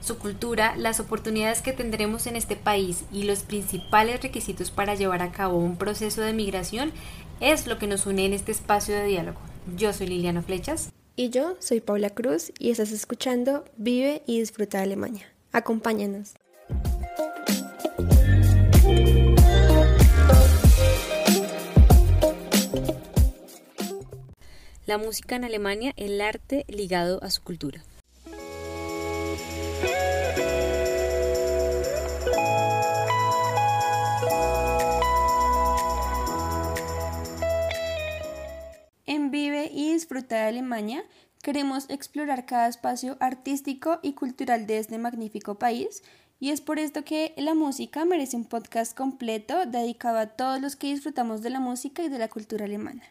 Su cultura, las oportunidades que tendremos en este país y los principales requisitos para llevar a cabo un proceso de migración es lo que nos une en este espacio de diálogo. Yo soy Liliana Flechas. Y yo soy Paula Cruz y estás escuchando Vive y Disfruta de Alemania. Acompáñanos. La música en Alemania, el arte ligado a su cultura. De Alemania queremos explorar cada espacio artístico y cultural de este magnífico país y es por esto que la música merece un podcast completo dedicado a todos los que disfrutamos de la música y de la cultura alemana.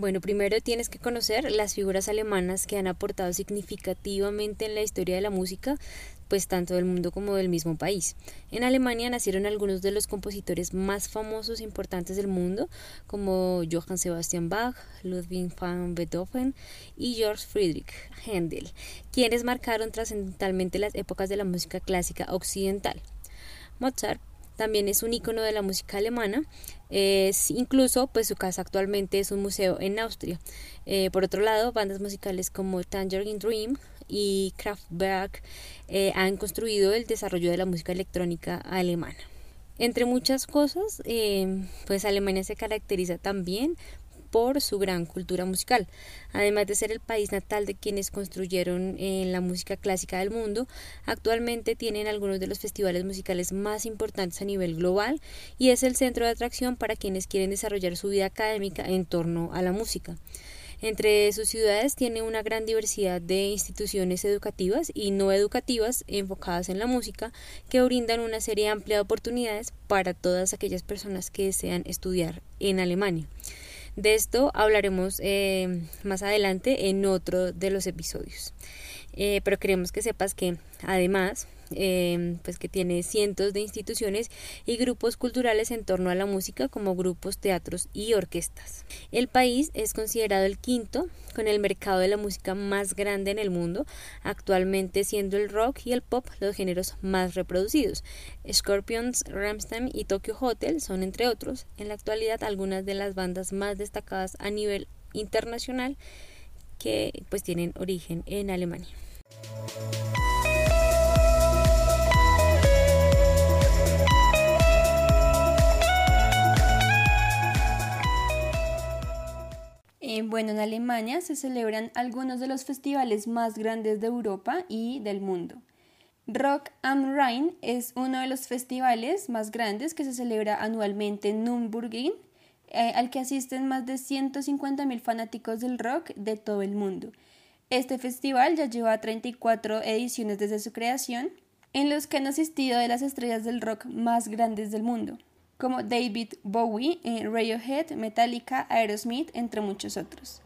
Bueno, primero tienes que conocer las figuras alemanas que han aportado significativamente en la historia de la música, pues tanto del mundo como del mismo país. En Alemania nacieron algunos de los compositores más famosos e importantes del mundo, como Johann Sebastian Bach, Ludwig van Beethoven y George Friedrich Händel, quienes marcaron trascendentalmente las épocas de la música clásica occidental. Mozart también es un icono de la música alemana. Es incluso, pues su casa actualmente es un museo en Austria. Eh, por otro lado, bandas musicales como Tangerine Dream y Kraftwerk eh, han construido el desarrollo de la música electrónica alemana. Entre muchas cosas, eh, pues Alemania se caracteriza también por su gran cultura musical. Además de ser el país natal de quienes construyeron eh, la música clásica del mundo, actualmente tienen algunos de los festivales musicales más importantes a nivel global y es el centro de atracción para quienes quieren desarrollar su vida académica en torno a la música. Entre sus ciudades tiene una gran diversidad de instituciones educativas y no educativas enfocadas en la música que brindan una serie amplia de oportunidades para todas aquellas personas que desean estudiar en Alemania. De esto hablaremos eh, más adelante en otro de los episodios. Eh, pero queremos que sepas que además Em, pues que tiene cientos de instituciones y grupos culturales en torno a la música como grupos, teatros y orquestas. El país es considerado el quinto con el mercado de la música más grande en el mundo, actualmente siendo el rock y el pop los géneros más reproducidos. Scorpions, Ramstein y Tokyo Hotel son entre otros, en la actualidad algunas de las bandas más destacadas a nivel internacional que pues tienen origen en Alemania. Eh, bueno, en Alemania se celebran algunos de los festivales más grandes de Europa y del mundo. Rock am Rhein es uno de los festivales más grandes que se celebra anualmente en Nürburgring, eh, al que asisten más de 150.000 fanáticos del rock de todo el mundo. Este festival ya lleva 34 ediciones desde su creación, en los que han asistido de las estrellas del rock más grandes del mundo como David Bowie, eh, Radiohead, Metallica, Aerosmith, entre muchos otros.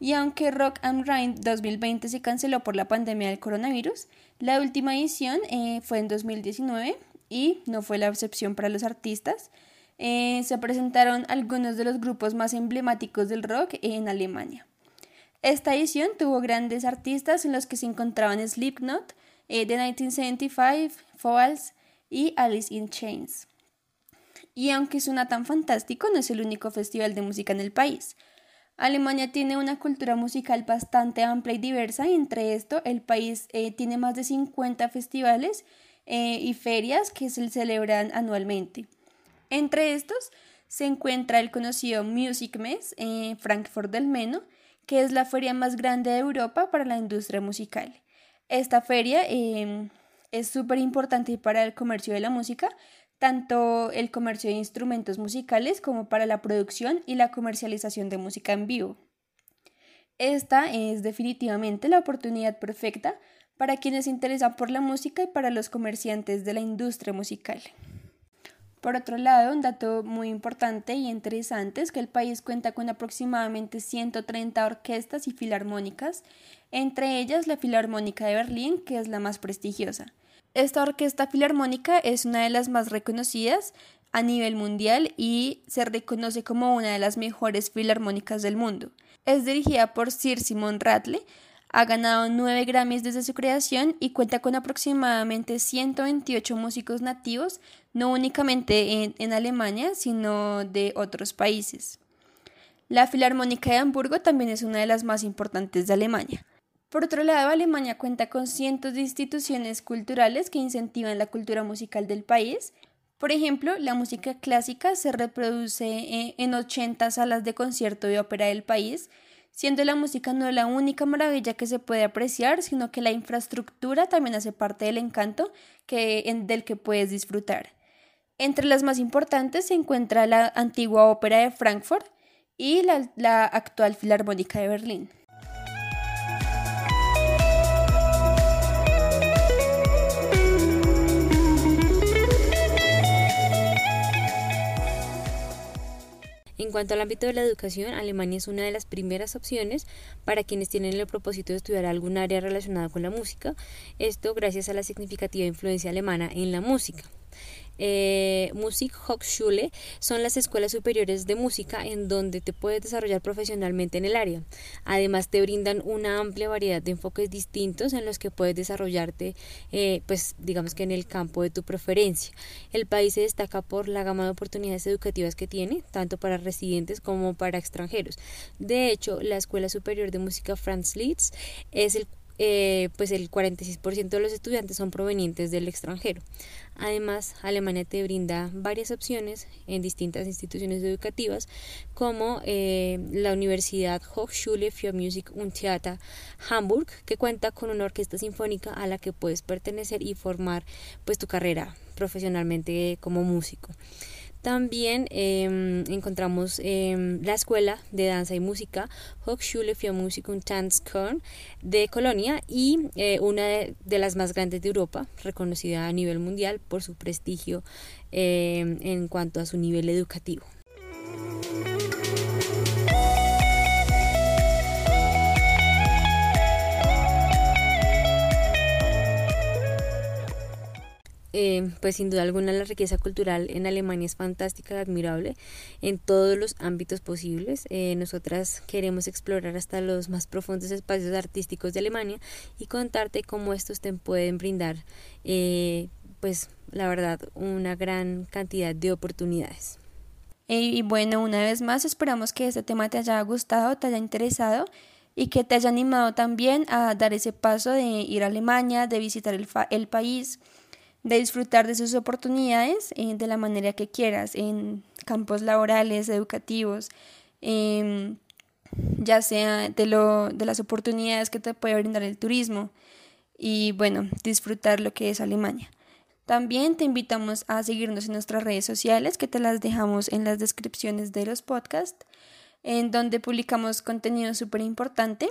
Y aunque Rock am Rhein 2020 se canceló por la pandemia del coronavirus, la última edición eh, fue en 2019 y no fue la excepción para los artistas. Eh, se presentaron algunos de los grupos más emblemáticos del rock en Alemania. Esta edición tuvo grandes artistas en los que se encontraban Slipknot, The 1975, Falls y Alice in Chains. Y aunque suena tan fantástico, no es el único festival de música en el país. Alemania tiene una cultura musical bastante amplia y diversa y entre esto el país eh, tiene más de 50 festivales eh, y ferias que se celebran anualmente. Entre estos se encuentra el conocido Music Mess en Frankfurt del Meno, que es la feria más grande de Europa para la industria musical. Esta feria em, es súper importante para el comercio de la música, tanto el comercio de instrumentos musicales como para la producción y la comercialización de música en vivo. Esta es definitivamente la oportunidad perfecta para quienes se interesan por la música y para los comerciantes de la industria musical. Por otro lado, un dato muy importante y interesante es que el país cuenta con aproximadamente 130 orquestas y filarmónicas, entre ellas la Filarmónica de Berlín, que es la más prestigiosa. Esta orquesta filarmónica es una de las más reconocidas a nivel mundial y se reconoce como una de las mejores filarmónicas del mundo. Es dirigida por Sir Simon Ratle, ha ganado nueve Grammys desde su creación y cuenta con aproximadamente 128 músicos nativos, no únicamente en, Alemania, sino de otros países. La Filarmónica de Hamburgo también es una de las más importantes de Alemania. Por otro lado, Alemania cuenta con cientos de instituciones culturales que incentivan la cultura musical del país. Por ejemplo, la música clásica se reproduce en 80 salas de concierto y ópera del país, siendo la música no la única maravilla que se puede apreciar, sino que la infraestructura también hace parte del encanto del que puedes disfrutar. Entre las más importantes se encuentra la antigua ópera de Frankfurt y la actual Filarmónica de Berlín. En cuanto al ámbito de la educación, Alemania es una de las primeras opciones para quienes tienen el propósito de estudiar algún área relacionada con la música, esto gracias a la significativa influencia alemana en la música eh, Musikhochschule son las escuelas superiores de música en donde te puedes desarrollar profesionalmente en el área. Además te brindan una amplia variedad de enfoques distintos en los que puedes desarrollarte, eh, pues digamos que en el campo de tu preferencia. El país se destaca por la gama de oportunidades educativas que tiene, tanto para residentes como para extranjeros. De hecho, la Escuela Superior de Música Franz Liszt es el eh, pues el 46% de los estudiantes son provenientes del extranjero. Además, Alemania te brinda varias opciones en distintas instituciones educativas, como eh, la Universidad Hochschule für Musik und Theater Hamburg, que cuenta con una orquesta sinfónica a la que puedes pertenecer y formar pues tu carrera profesionalmente como músico. También em, encontramos em, la Escuela de Danza y Música Hochschule für Musik und Tanzkern de Colonia y eh, una de, las más grandes de Europa, reconocida a nivel mundial por su prestigio em, en cuanto a su nivel educativo. Eh, pues sin duda alguna la riqueza cultural en Alemania es fantástica admirable en todos los ámbitos posibles. Eh, nosotras queremos explorar hasta los más profundos espacios artísticos de Alemania y contarte cómo estos te pueden brindar, eh, pues la verdad, una gran cantidad de oportunidades. Y bueno, una vez más esperamos que este tema te haya gustado, te haya interesado y que te haya animado también a dar ese paso de ir a Alemania, de visitar el país de disfrutar de sus oportunidades eh, de la manera que quieras, en campos laborales, educativos, em, ya sea de, lo, de las oportunidades que te puede brindar el turismo y bueno, disfrutar lo que es Alemania. También te invitamos a seguirnos en nuestras redes sociales que te las dejamos en las descripciones de los podcasts, en donde publicamos contenido súper importante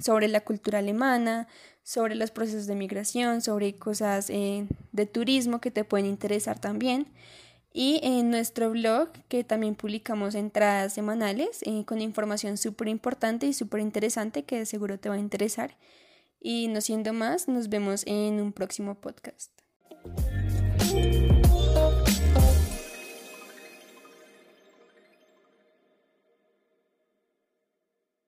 sobre la cultura alemana, sobre los procesos de migración, sobre cosas eh, de turismo que te pueden interesar también. Y en nuestro blog, que también publicamos entradas semanales eh, con información súper importante y súper interesante que seguro te va a interesar. Y no siendo más, nos vemos en un próximo podcast.